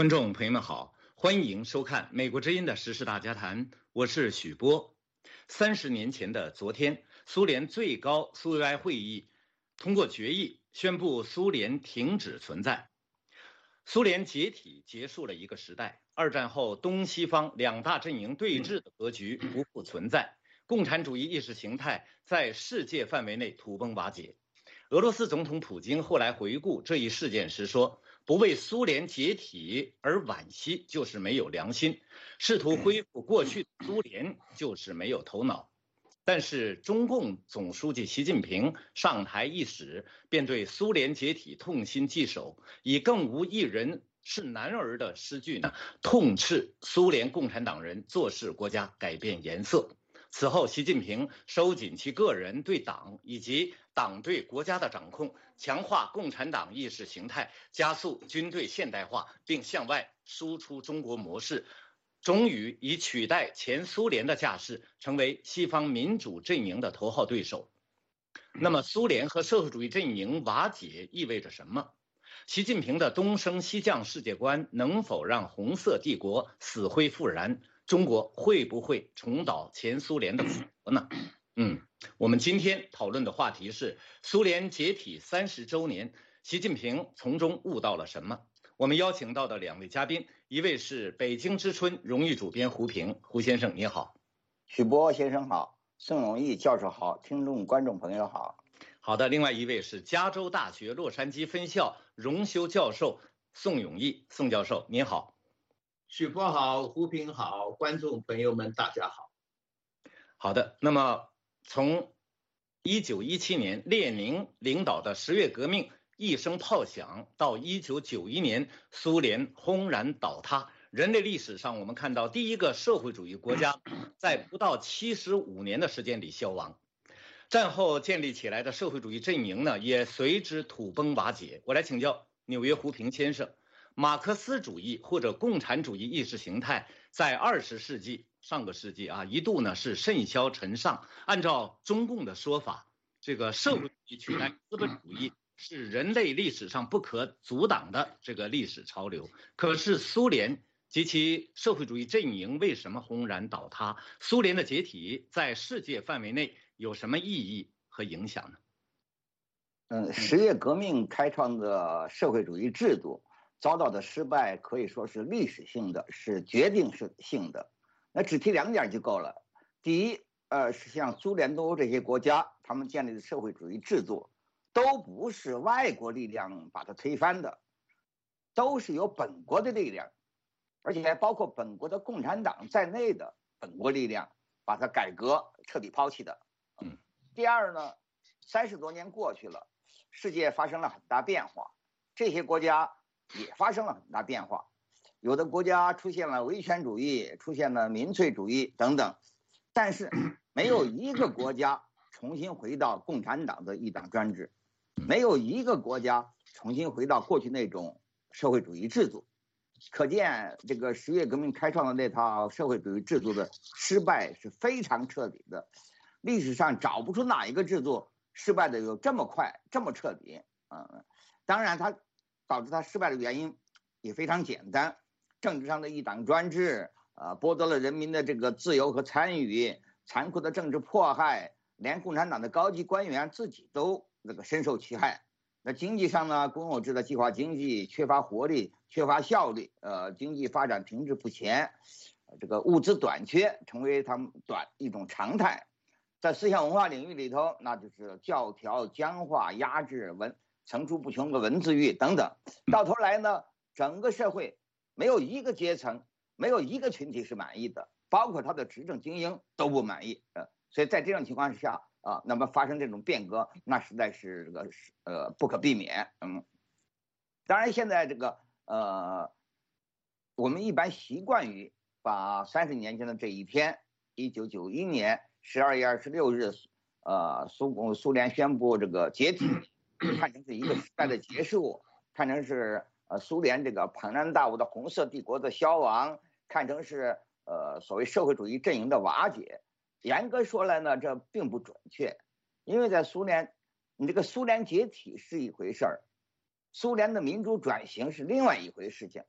观众朋友们好，欢迎收看《美国之音》的时事大家谈，我是许波。三十年前的昨天，苏联最高苏维埃会议通过决议，宣布苏联停止存在。苏联解体结束了一个时代，二战后东西方两大阵营对峙的格局不复存在，共产主义意识形态在世界范围内土崩瓦解。俄罗斯总统普京后来回顾这一事件时说：“不为苏联解体而惋惜，就是没有良心；试图恢复过去的苏联，就是没有头脑。”但是中共总书记习近平上台伊始，便对苏联解体痛心疾首，以“更无一人是男儿”的诗句呢，痛斥苏联共产党人做事国家改变颜色。此后，习近平收紧其个人对党以及党对国家的掌控，强化共产党意识形态，加速军队现代化，并向外输出中国模式，终于以取代前苏联的架势，成为西方民主阵营的头号对手。那么，苏联和社会主义阵营瓦解意味着什么？习近平的东升西降世界观能否让红色帝国死灰复燃？中国会不会重蹈前苏联的覆辙呢？嗯，我们今天讨论的话题是苏联解体三十周年，习近平从中悟到了什么？我们邀请到的两位嘉宾，一位是北京之春荣誉主编胡平，胡先生你好，许波先生好，宋永义教授好，听众观众朋友好，好的，另外一位是加州大学洛杉矶分校荣休教授宋永义，宋教授您好。许波好，胡平好，观众朋友们大家好。好的，那么从一九一七年列宁领导的十月革命一声炮响，到一九九一年苏联轰然倒塌，人类历史上我们看到第一个社会主义国家 在不到七十五年的时间里消亡，战后建立起来的社会主义阵营呢也随之土崩瓦解。我来请教纽约胡平先生。马克思主义或者共产主义意识形态在二十世纪上个世纪啊，一度呢是甚嚣尘上。按照中共的说法，这个社会主义取代资本主义 是人类历史上不可阻挡的这个历史潮流。可是苏联及其社会主义阵营为什么轰然倒塌？苏联的解体在世界范围内有什么意义和影响呢？嗯，十月革命开创的社会主义制度。遭到的失败可以说是历史性的，是决定性性的。那只提两点就够了。第一，呃，是像苏联、东欧这些国家，他们建立的社会主义制度，都不是外国力量把它推翻的，都是由本国的力量，而且还包括本国的共产党在内的本国力量把它改革彻底抛弃的。嗯。第二呢，三十多年过去了，世界发生了很大变化，这些国家。也发生了很大变化，有的国家出现了威权主义，出现了民粹主义等等，但是 没有一个国家重新回到共产党的一党专制，没有一个国家重新回到过去那种社会主义制度，可见这个十月革命开创的那套社会主义制度的失败是非常彻底的，历史上找不出哪一个制度失败的有这么快这么彻底。嗯，当然他。导致他失败的原因也非常简单，政治上的一党专制，呃，剥夺了人民的这个自由和参与，残酷的政治迫害，连共产党的高级官员自己都那个深受其害。那经济上呢，公有制的计划经济缺乏活力，缺乏效率，呃，经济发展停滞不前，这个物资短缺成为他们短一种常态。在思想文化领域里头，那就是教条僵化、压制文。层出不穷的文字狱等等，到头来呢，整个社会没有一个阶层，没有一个群体是满意的，包括他的执政精英都不满意。呃，所以在这种情况之下啊，那么发生这种变革，那实在是这个是呃不可避免。嗯，当然现在这个呃，我们一般习惯于把三十年前的这一天，一九九一年十二月二十六日，呃，苏共苏联宣布这个解体。看成是一个时代的结束，看成是呃苏联这个庞然大物的红色帝国的消亡，看成是呃所谓社会主义阵营的瓦解。严格说来呢，这并不准确，因为在苏联，你这个苏联解体是一回事儿，苏联的民主转型是另外一回事情。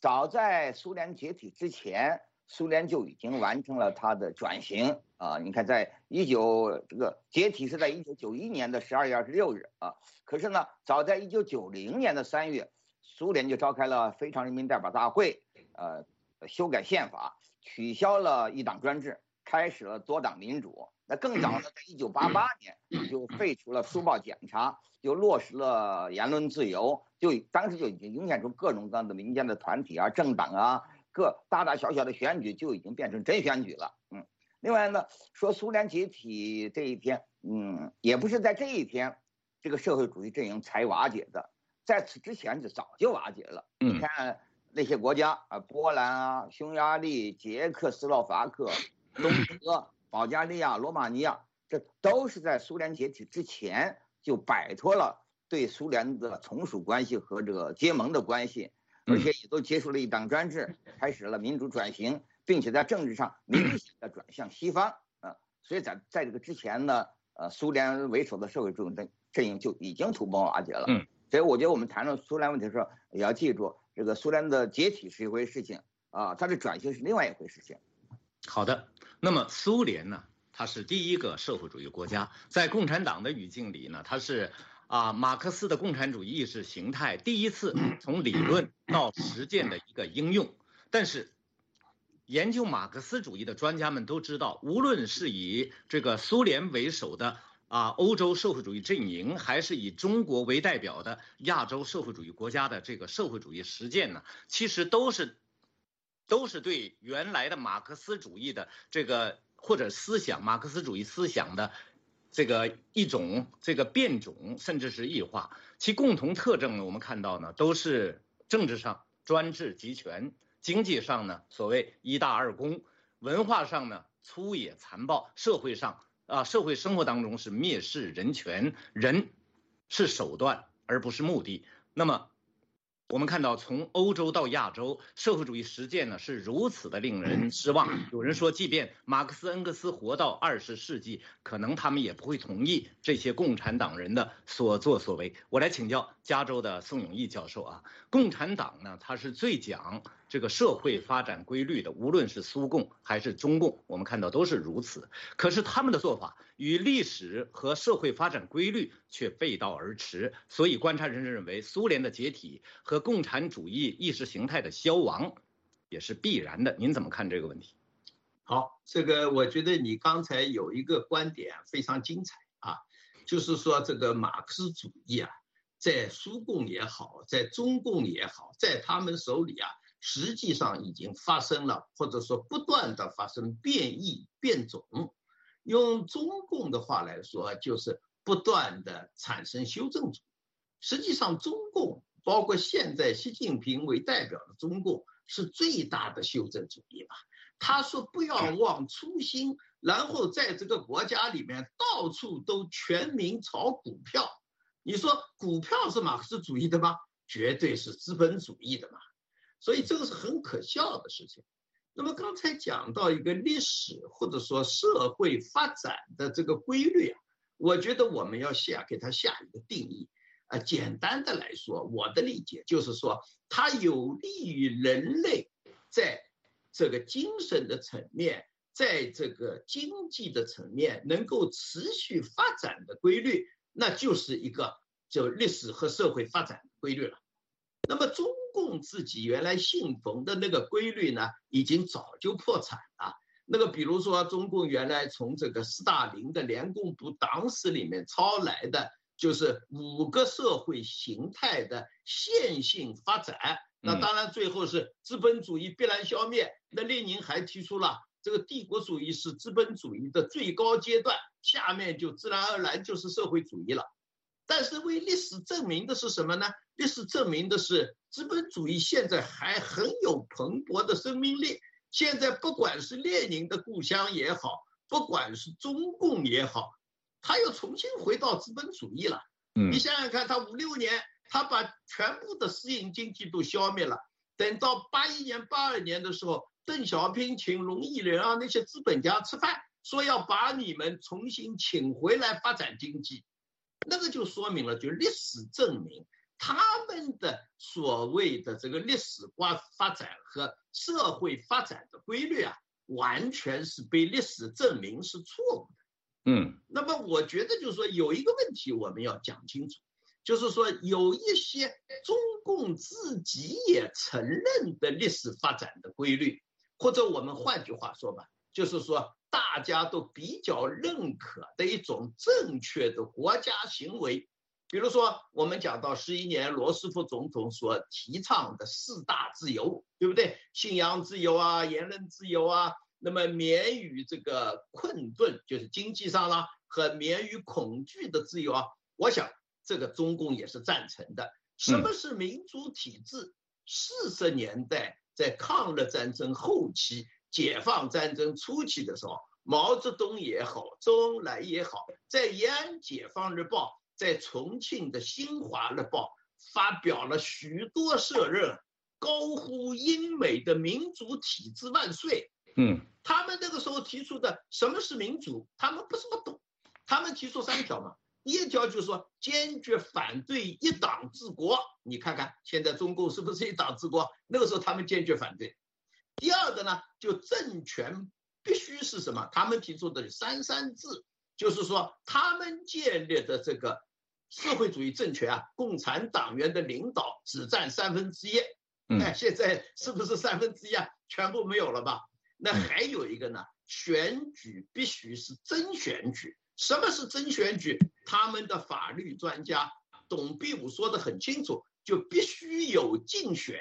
早在苏联解体之前，苏联就已经完成了它的转型啊。你看，在一九这个解体是在一九九一年的十二月二十六日啊。可是呢，早在一九九零年的三月，苏联就召开了非常人民代表大会，呃，修改宪法，取消了一党专制，开始了多党民主。那更早呢，在一九八八年就废除了书报检查，就落实了言论自由，就当时就已经涌现出各种各样的民间的团体啊、政党啊，各大大小小的选举就已经变成真选举了。嗯，另外呢，说苏联解体这一天，嗯，也不是在这一天，这个社会主义阵营才瓦解的，在此之前就早就瓦解了。你看那些国家啊，波兰啊、匈牙利、捷克斯洛伐克、东德。保加利亚、罗马尼亚，这都是在苏联解体之前就摆脱了对苏联的从属关系和这个结盟的关系，而且也都结束了一党专制，开始了民主转型，并且在政治上明显的转向西方啊。所以在在这个之前呢，呃，苏联为首的社会主义阵阵营就已经土崩瓦解了。嗯，所以我觉得我们谈论苏联问题的时候，也要记住，这个苏联的解体是一回事情啊，它的转型是另外一回事情。好的。那么苏联呢？它是第一个社会主义国家，在共产党的语境里呢，它是啊马克思的共产主义意识形态第一次 从理论到实践的一个应用。但是，研究马克思主义的专家们都知道，无论是以这个苏联为首的啊欧洲社会主义阵营，还是以中国为代表的亚洲社会主义国家的这个社会主义实践呢，其实都是。都是对原来的马克思主义的这个或者思想，马克思主义思想的这个一种这个变种，甚至是异化。其共同特征呢，我们看到呢，都是政治上专制集权，经济上呢所谓一大二公，文化上呢粗野残暴，社会上啊社会生活当中是蔑视人权，人是手段而不是目的。那么。我们看到，从欧洲到亚洲，社会主义实践呢是如此的令人失望。有人说，即便马克思、恩格斯活到二十世纪，可能他们也不会同意这些共产党人的所作所为。我来请教加州的宋永毅教授啊，共产党呢，他是最讲。这个社会发展规律的，无论是苏共还是中共，我们看到都是如此。可是他们的做法与历史和社会发展规律却背道而驰。所以，观察人士认为，苏联的解体和共产主义意识形态的消亡也是必然的。您怎么看这个问题？好，这个我觉得你刚才有一个观点非常精彩啊，就是说这个马克思主义啊，在苏共也好，在中共也好，在他们手里啊。实际上已经发生了，或者说不断的发生变异变种。用中共的话来说，就是不断的产生修正主义。实际上，中共包括现在习近平为代表的中共是最大的修正主义吧？他说不要忘初心，然后在这个国家里面到处都全民炒股票。你说股票是马克思主义的吗？绝对是资本主义的嘛。所以这个是很可笑的事情。那么刚才讲到一个历史或者说社会发展的这个规律啊，我觉得我们要下给它下一个定义啊。简单的来说，我的理解就是说，它有利于人类在这个精神的层面，在这个经济的层面能够持续发展的规律，那就是一个就历史和社会发展的规律了。那么中。共自己原来信奉的那个规律呢，已经早就破产了。那个比如说，中共原来从这个斯大林的联共部党史里面抄来的，就是五个社会形态的线性发展。那当然最后是资本主义必然消灭。那列宁还提出了这个帝国主义是资本主义的最高阶段，下面就自然而然就是社会主义了。但是为历史证明的是什么呢？历史证明的是资本主义现在还很有蓬勃的生命力。现在不管是列宁的故乡也好，不管是中共也好，他又重新回到资本主义了。嗯，你想想看，他五六年，他把全部的私营经济都消灭了。等到八一年、八二年的时候，邓小平请龙毅人啊那些资本家吃饭，说要把你们重新请回来发展经济。那个就说明了，就历史证明，他们的所谓的这个历史发发展和社会发展的规律啊，完全是被历史证明是错误的。嗯，那么我觉得就是说有一个问题我们要讲清楚，就是说有一些中共自己也承认的历史发展的规律，或者我们换句话说吧，就是说大家都比较认可的一种正确的国家行为。比如说，我们讲到十一年罗斯福总统所提倡的四大自由，对不对？信仰自由啊，言论自由啊，那么免于这个困顿，就是经济上啦，和免于恐惧的自由啊。我想这个中共也是赞成的。什么是民主体制？四十年代在抗日战争后期、解放战争初期的时候，毛泽东也好，周恩来也好，在延安解放日报。在重庆的《新华日报》发表了许多社论，高呼英美的民主体制万岁。嗯，他们那个时候提出的什么是民主，他们不是不懂。他们提出三条嘛，第一条就是说坚决反对一党治国。你看看现在中共是不是一党治国？那个时候他们坚决反对。第二个呢，就政权必须是什么？他们提出的三三制。就是说，他们建立的这个社会主义政权啊，共产党员的领导只占三分之一。哎，现在是不是三分之一啊？全部没有了吧？那还有一个呢，选举必须是真选举。什么是真选举？他们的法律专家董必武说的很清楚，就必须有竞选。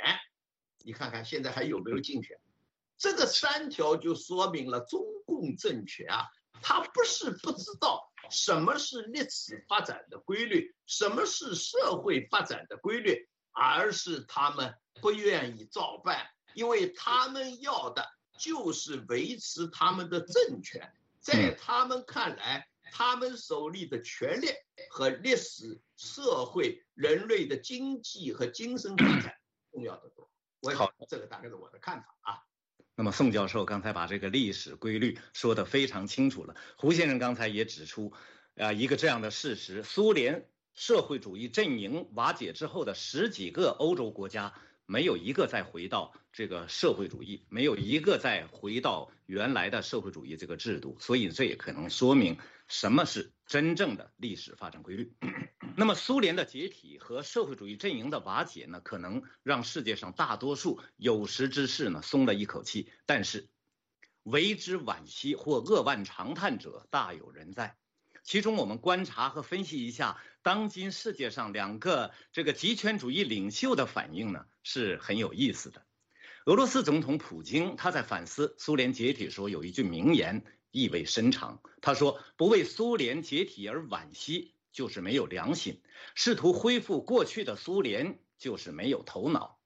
你看看现在还有没有竞选？这个三条就说明了中共政权啊。他不是不知道什么是历史发展的规律，什么是社会发展的规律，而是他们不愿意照办，因为他们要的就是维持他们的政权。在他们看来，他们手里的权力和历史、社会、人类的经济和精神发展重要的多。我好，这个大概是我的看法啊。那么宋教授刚才把这个历史规律说得非常清楚了。胡先生刚才也指出，啊，一个这样的事实：苏联社会主义阵营瓦解之后的十几个欧洲国家，没有一个再回到这个社会主义，没有一个再回到原来的社会主义这个制度。所以这也可能说明什么是真正的历史发展规律。那么，苏联的解体和社会主义阵营的瓦解呢，可能让世界上大多数有识之士呢松了一口气。但是，为之惋惜或扼腕长叹者大有人在。其中，我们观察和分析一下当今世界上两个这个极权主义领袖的反应呢，是很有意思的。俄罗斯总统普京他在反思苏联解体时候有一句名言，意味深长。他说：“不为苏联解体而惋惜。”就是没有良心，试图恢复过去的苏联就是没有头脑。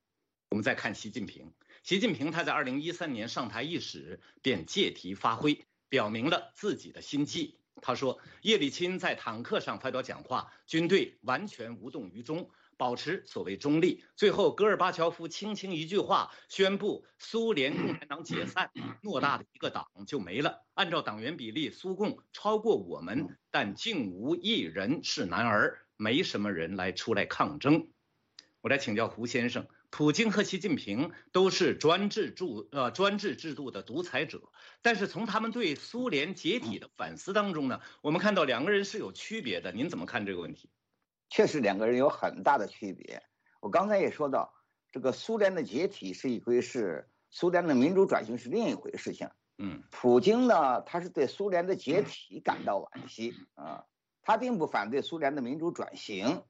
我们再看习近平，习近平他在二零一三年上台伊始便借题发挥，表明了自己的心迹。他说，叶利钦在坦克上发表讲话，军队完全无动于衷。保持所谓中立，最后戈尔巴乔夫轻轻一句话，宣布苏联共产党解散，偌大的一个党就没了。按照党员比例，苏共超过我们，但竟无一人是男儿，没什么人来出来抗争。我来请教胡先生，普京和习近平都是专制制呃专制制度的独裁者，但是从他们对苏联解体的反思当中呢，我们看到两个人是有区别的。您怎么看这个问题？确实，两个人有很大的区别。我刚才也说到，这个苏联的解体是一回事，苏联的民主转型是另一回事情。嗯，普京呢，他是对苏联的解体感到惋惜啊，他并不反对苏联的民主转型，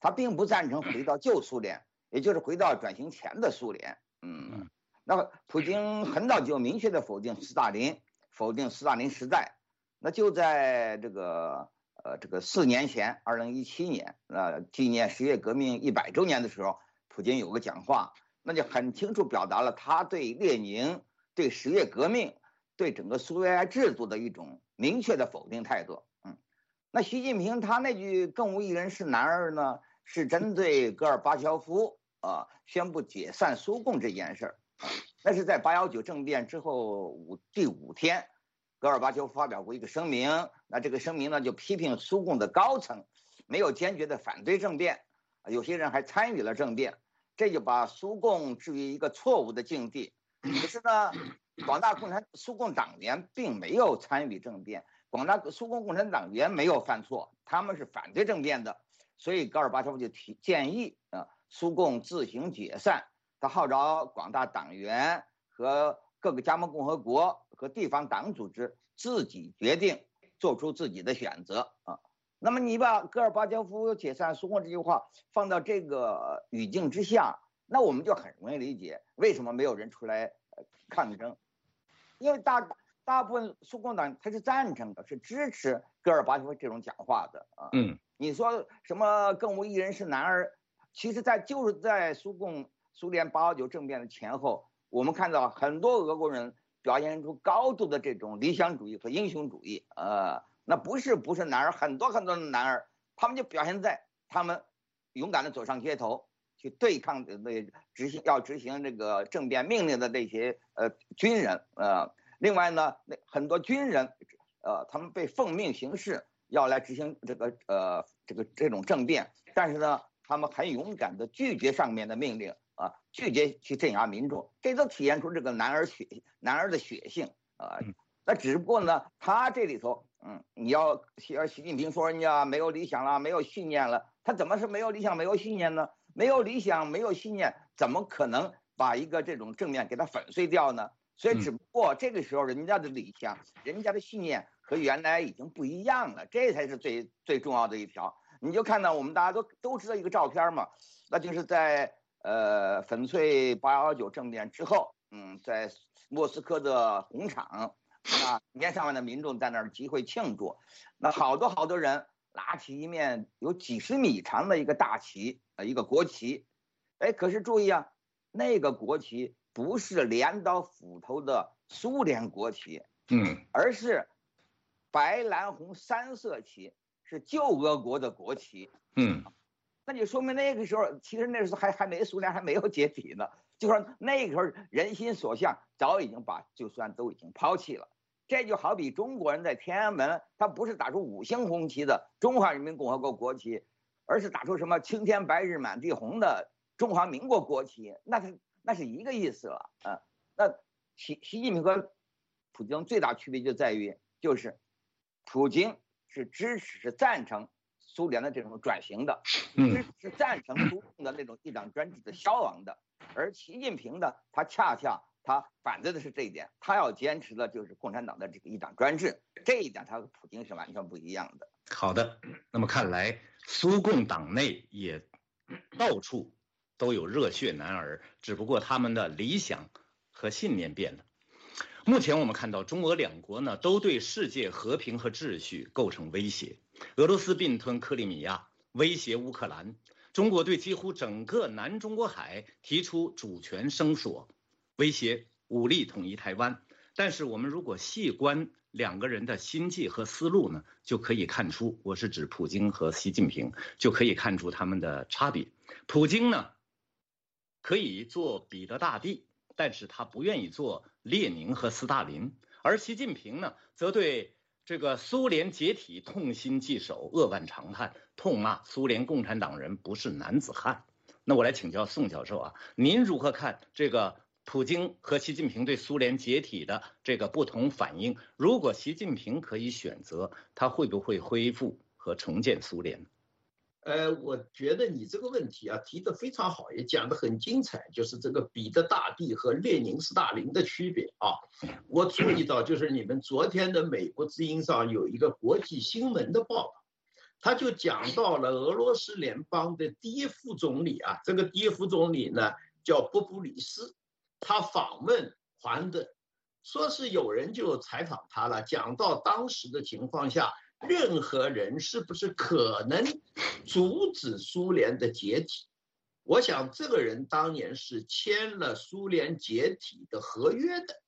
他并不赞成回到旧苏联，也就是回到转型前的苏联。嗯，那普京很早就明确的否定斯大林，否定斯大林时代，那就在这个。呃，这个四年前，二零一七年，呃，纪念十月革命一百周年的时候，普京有个讲话，那就很清楚表达了他对列宁、对十月革命、对整个苏维埃制度的一种明确的否定态度。嗯，那习近平他那句“更无一人是男儿”呢，是针对戈尔巴乔夫啊宣布解散苏共这件事儿，那是在八幺九政变之后五第五天。戈尔巴乔夫发表过一个声明，那这个声明呢就批评苏共的高层没有坚决的反对政变，有些人还参与了政变，这就把苏共置于一个错误的境地。可是呢，广大共产苏共党员并没有参与政变，广大苏共共产党员没有犯错，他们是反对政变的。所以戈尔巴乔夫就提建议啊，苏共自行解散。他号召广大党员和各个加盟共和国和地方党组织自己决定，做出自己的选择啊。那么你把戈尔巴乔夫解散苏共这句话放到这个语境之下，那我们就很容易理解为什么没有人出来抗争，因为大大部分苏共党他是赞成的，是支持戈尔巴乔夫这种讲话的啊。嗯。你说什么更无一人是男儿？其实，在就是在苏共苏联八幺九政变的前后，我们看到很多俄国人表现出高度的这种理想主义和英雄主义。呃，那不是不是男儿，很多很多的男儿，他们就表现在他们勇敢的走上街头去对抗那执行要执行这个政变命令的那些呃军人。呃，另外呢，那很多军人，呃，他们被奉命行事。要来执行这个呃这个这种政变，但是呢，他们很勇敢的拒绝上面的命令啊，拒绝去镇压民众，这都体现出这个男儿血男儿的血性啊。那只不过呢，他这里头，嗯，你要习习近平说人家没有理想了，没有信念了，他怎么是没有理想没有信念呢？没有理想没有信念，怎么可能把一个这种正面给他粉碎掉呢？所以只不过这个时候人家的理想，人家的信念。和原来已经不一样了，这才是最最重要的一条。你就看到我们大家都都知道一个照片嘛，那就是在呃粉碎八幺九政变之后，嗯，在莫斯科的红场，那年上万的民众在那儿集会庆祝，那好多好多人拿起一面有几十米长的一个大旗，呃，一个国旗，哎，可是注意啊，那个国旗不是镰刀斧头的苏联国旗，嗯，而是。白蓝红三色旗是旧俄国的国旗，嗯，那就说明那个时候其实那时候还还没苏联还没有解体呢，就说那个时候人心所向早已经把就算都已经抛弃了，这就好比中国人在天安门，他不是打出五星红旗的中华人民共和国国旗，而是打出什么青天白日满地红的中华民国国旗，那是那是一个意思了，啊，那习习近平和普京最大区别就在于就是。普京是支持、是赞成苏联的这种转型的，支持赞成苏共的那种一党专制的消亡的，而习近平呢，他恰恰他反对的是这一点，他要坚持的就是共产党的这个一党专制，这一点他和普京是完全不一样的。好的，那么看来苏共党内也到处都有热血男儿，只不过他们的理想和信念变了。目前我们看到，中俄两国呢都对世界和平和秩序构成威胁。俄罗斯并吞克里米亚，威胁乌克兰；中国对几乎整个南中国海提出主权声索，威胁武力统一台湾。但是，我们如果细观两个人的心计和思路呢，就可以看出，我是指普京和习近平，就可以看出他们的差别。普京呢，可以做彼得大帝。但是他不愿意做列宁和斯大林，而习近平呢，则对这个苏联解体痛心疾首、扼腕长叹，痛骂苏联共产党人不是男子汉。那我来请教宋教授啊，您如何看这个普京和习近平对苏联解体的这个不同反应？如果习近平可以选择，他会不会恢复和重建苏联？呃，我觉得你这个问题啊提得非常好，也讲得很精彩，就是这个彼得大帝和列宁斯大林的区别啊。我注意到，就是你们昨天的美国之音上有一个国际新闻的报道，他就讲到了俄罗斯联邦的第一副总理啊，这个第一副总理呢叫波布里斯，他访问华德，说是有人就采访他了，讲到当时的情况下。任何人是不是可能阻止苏联的解体？我想这个人当年是签了苏联解体的合约的。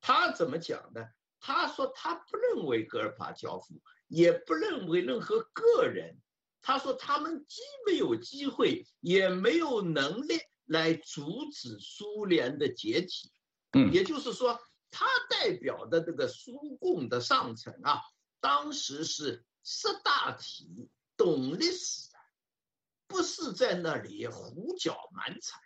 他怎么讲呢？他说他不认为戈尔巴乔夫，也不认为任何个人。他说他们既没有机会，也没有能力来阻止苏联的解体。嗯，也就是说，他代表的这个苏共的上层啊。当时是识大体、懂历史的，不是在那里胡搅蛮缠。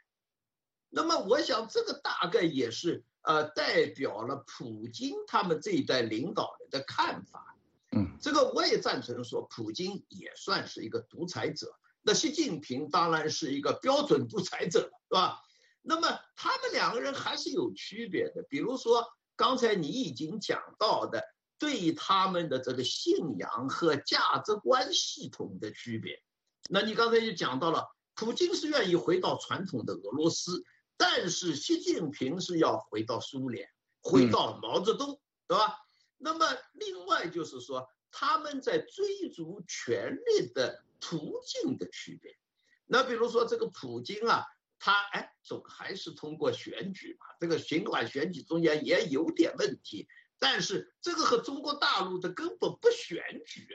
那么我想，这个大概也是呃代表了普京他们这一代领导人的看法。嗯，这个我也赞成说，普京也算是一个独裁者。那习近平当然是一个标准独裁者，是吧？那么他们两个人还是有区别的。比如说刚才你已经讲到的，对他们的这个信仰和价值观系统的区别。那你刚才就讲到了，普京是愿意回到传统的俄罗斯。但是习近平是要回到苏联，回到毛泽东，对吧？那么另外就是说，他们在追逐权力的途径的区别。那比如说这个普京啊，他哎总还是通过选举嘛，这个尽管选举中间也有点问题，但是这个和中国大陆的根本不选举，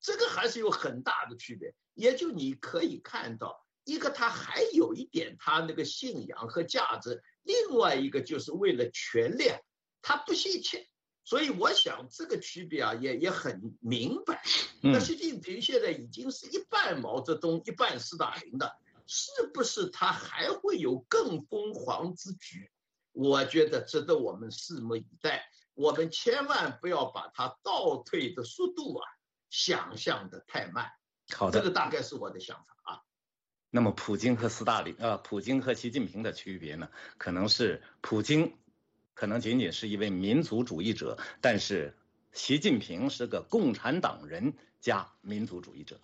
这个还是有很大的区别。也就你可以看到。一个他还有一点他那个信仰和价值，另外一个就是为了权力，他不惜一切。所以我想这个区别啊也也很明白。那习近平现在已经是一半毛泽东一半斯大林的，是不是他还会有更疯狂之举？我觉得值得我们拭目以待。我们千万不要把它倒退的速度啊想象的太慢。好的，这个大概是我的想法啊。那么，普京和斯大林，呃，普京和习近平的区别呢？可能是普京，可能仅仅是一位民族主义者，但是习近平是个共产党人加民族主义者。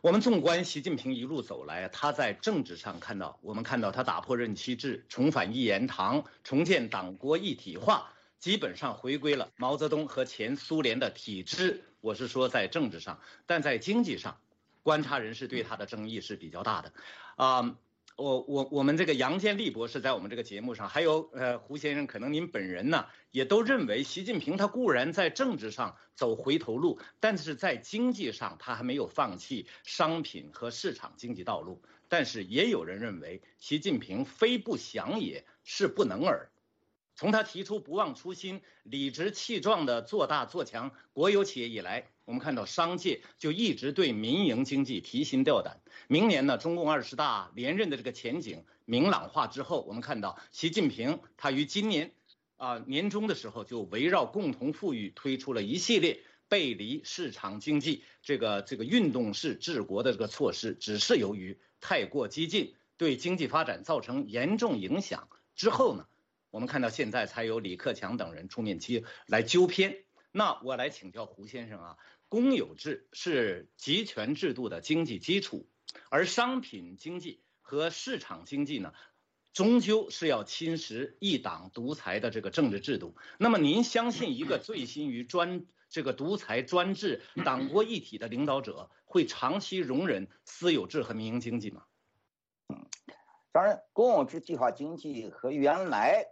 我们纵观习近平一路走来，他在政治上看到，我们看到他打破任期制，重返一言堂，重建党国一体化，基本上回归了毛泽东和前苏联的体制。我是说在政治上，但在经济上。观察人士对他的争议是比较大的，啊，我我我们这个杨建立博士在我们这个节目上，还有呃胡先生，可能您本人呢也都认为，习近平他固然在政治上走回头路，但是在经济上他还没有放弃商品和市场经济道路。但是也有人认为，习近平非不想也是不能耳。从他提出不忘初心、理直气壮的做大做强国有企业以来，我们看到商界就一直对民营经济提心吊胆。明年呢，中共二十大连任的这个前景明朗化之后，我们看到习近平他于今年啊年中的时候就围绕共同富裕推出了一系列背离市场经济这个这个运动式治国的这个措施，只是由于太过激进，对经济发展造成严重影响之后呢。我们看到现在才有李克强等人出面纠来纠偏。那我来请教胡先生啊，公有制是集权制度的经济基础，而商品经济和市场经济呢，终究是要侵蚀一党独裁的这个政治制度。那么您相信一个醉心于专这个独裁专制、党国一体的领导者会长期容忍私有制和民营经济吗？嗯，当然，公有制计划经济和原来。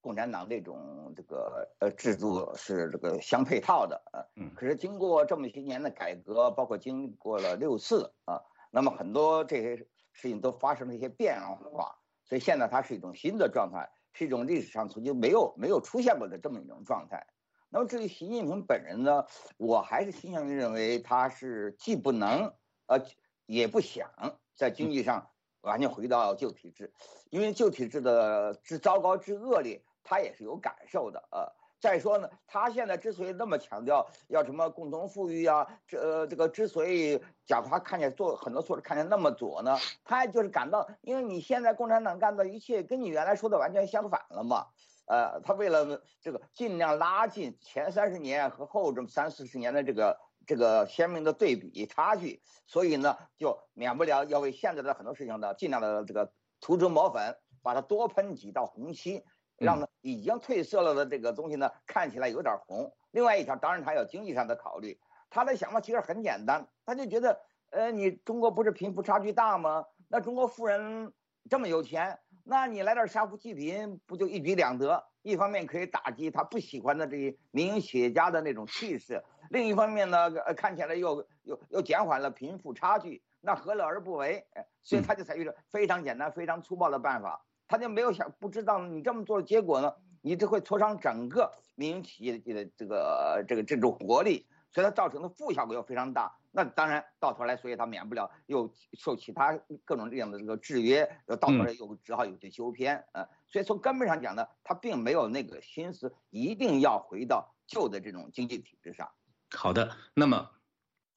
共产党这种这个呃制度是这个相配套的啊，嗯，可是经过这么些年的改革，包括经过了六次啊，那么很多这些事情都发生了一些变化，所以现在它是一种新的状态，是一种历史上曾经没有没有出现过的这么一种状态。那么至于习近平本人呢，我还是倾向于认为他是既不能呃也不想在经济上完全回到旧体制，因为旧体制的之糟糕之恶劣。他也是有感受的呃，再说呢，他现在之所以那么强调要什么共同富裕啊，这呃这个之所以讲他看见做很多措施看见那么左呢，他就是感到，因为你现在共产党干的一切跟你原来说的完全相反了嘛，呃，他为了这个尽量拉近前三十年和后这么三四十年的这个这个鲜明的对比差距，所以呢，就免不了要为现在的很多事情呢尽量的这个涂脂抹粉，把它多喷几道红漆。让呢已经褪色了的这个东西呢看起来有点红。另外一条，当然他有经济上的考虑。他的想法其实很简单，他就觉得，呃，你中国不是贫富差距大吗？那中国富人这么有钱，那你来点杀富济贫，不就一举两得？一方面可以打击他不喜欢的这些民营企业家的那种气势，另一方面呢，呃，看起来又又又减缓了贫富差距，那何乐而不为？所以他就采取了非常简单、非常粗暴的办法。他就没有想，不知道你这么做的结果呢？你这会挫伤整个民营企业的这个这个这种活力。所以它造成的负效果又非常大。那当然到头来，所以它免不了又受其他各种这样的这个制约，到头来又只好有些修偏呃，所以从根本上讲呢，他并没有那个心思一定要回到旧的这种经济体制上。好的，那么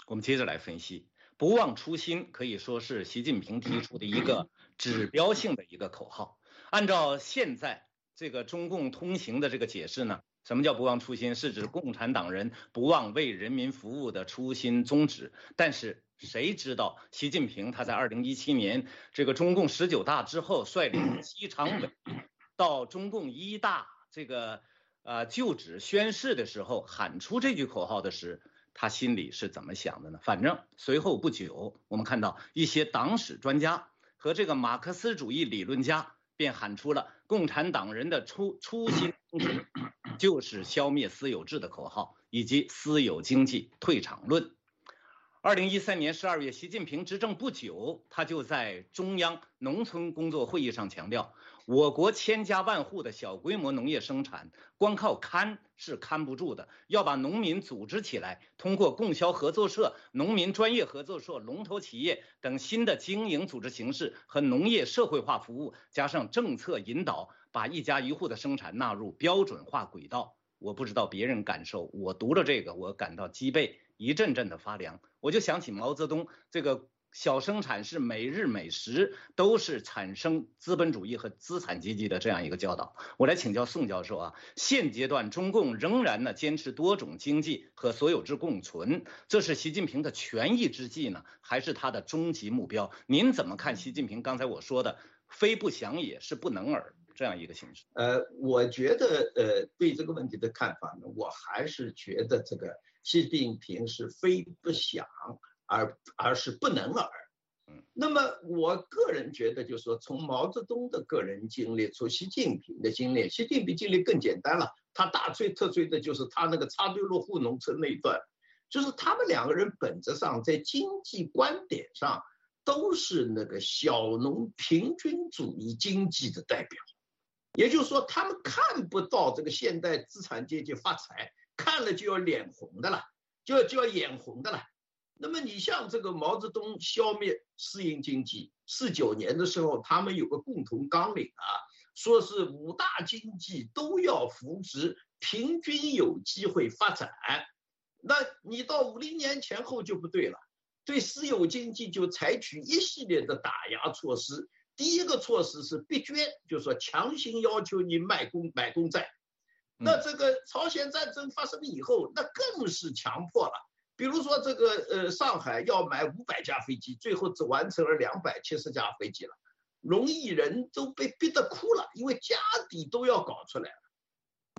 我们接着来分析，不忘初心可以说是习近平提出的一个指标性的一个口号。按照现在这个中共通行的这个解释呢？什么叫不忘初心？是指共产党人不忘为人民服务的初心宗旨。但是谁知道习近平他在二零一七年这个中共十九大之后，率领七常委 到中共一大这个呃就职宣誓的时候，喊出这句口号的时，他心里是怎么想的呢？反正随后不久，我们看到一些党史专家和这个马克思主义理论家便喊出了共产党人的初初心。就是消灭私有制的口号，以及私有经济退场论。二零一三年十二月，习近平执政不久，他就在中央农村工作会议上强调，我国千家万户的小规模农业生产，光靠看是看不住的，要把农民组织起来，通过供销合作社、农民专业合作社、龙头企业等新的经营组织形式和农业社会化服务，加上政策引导。把一家一户的生产纳入标准化轨道，我不知道别人感受，我读了这个，我感到脊背一阵阵的发凉。我就想起毛泽东这个小生产是每日每时都是产生资本主义和资产阶级的这样一个教导。我来请教宋教授啊，现阶段中共仍然呢坚持多种经济和所有制共存，这是习近平的权宜之计呢，还是他的终极目标？您怎么看习近平刚才我说的“非不想也是不能耳”？这样一个形式，呃，我觉得，呃，对这个问题的看法呢，我还是觉得这个习近平是非不想，而而是不能而。嗯，那么我个人觉得，就是说，从毛泽东的个人经历，从习近平的经历，习近平经历更简单了，他大吹特吹的就是他那个插队落户农村那一段，就是他们两个人本质上在经济观点上都是那个小农平均主义经济的代表。也就是说，他们看不到这个现代资产阶级发财，看了就要脸红的了，就要就要眼红的了。那么你像这个毛泽东消灭私营经济，四九年的时候，他们有个共同纲领啊，说是五大经济都要扶植，平均有机会发展。那你到五零年前后就不对了，对私有经济就采取一系列的打压措施。第一个措施是逼捐，就是说强行要求你买公买公债。那这个朝鲜战争发生以后，那更是强迫了。比如说这个呃，上海要买五百架飞机，最后只完成了两百七十架飞机了，容易人都被逼得哭了，因为家底都要搞出来了。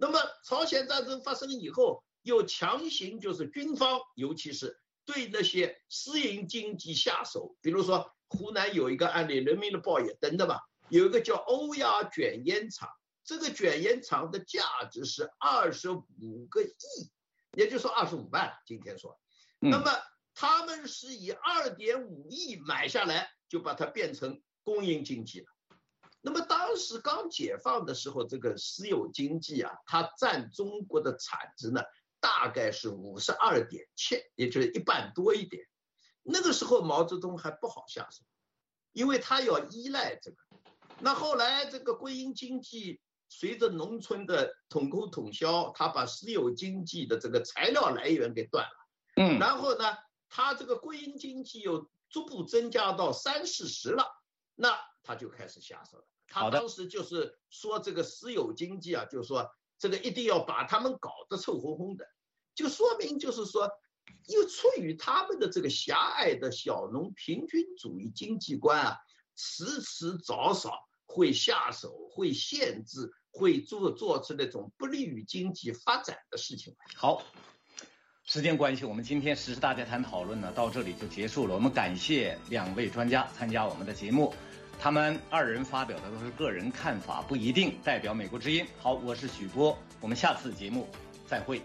那么朝鲜战争发生以后，又强行就是军方，尤其是对那些私营经济下手，比如说。湖南有一个案例，《人民日报》也登的吧，有一个叫欧亚卷烟厂，这个卷烟厂的价值是二十五个亿，也就是说二十五万。今天说，那么他们是以二点五亿买下来，就把它变成公营经济了。那么当时刚解放的时候，这个私有经济啊，它占中国的产值呢，大概是五十二点七，也就是一半多一点。那个时候毛泽东还不好下手，因为他要依赖这个。那后来这个国营经济随着农村的统购统销，他把私有经济的这个材料来源给断了。嗯。然后呢，他这个国营经济又逐步增加到三四十了，那他就开始下手了。他当时就是说这个私有经济啊，就是说这个一定要把他们搞得臭烘烘的，就说明就是说。又出于他们的这个狭隘的小农平均主义经济观啊，迟迟早早会下手，会限制，会做做出那种不利于经济发展的事情。好，时间关系，我们今天时事大家谈讨论呢到这里就结束了。我们感谢两位专家参加我们的节目，他们二人发表的都是个人看法，不一定代表美国之音。好，我是许波，我们下次节目再会。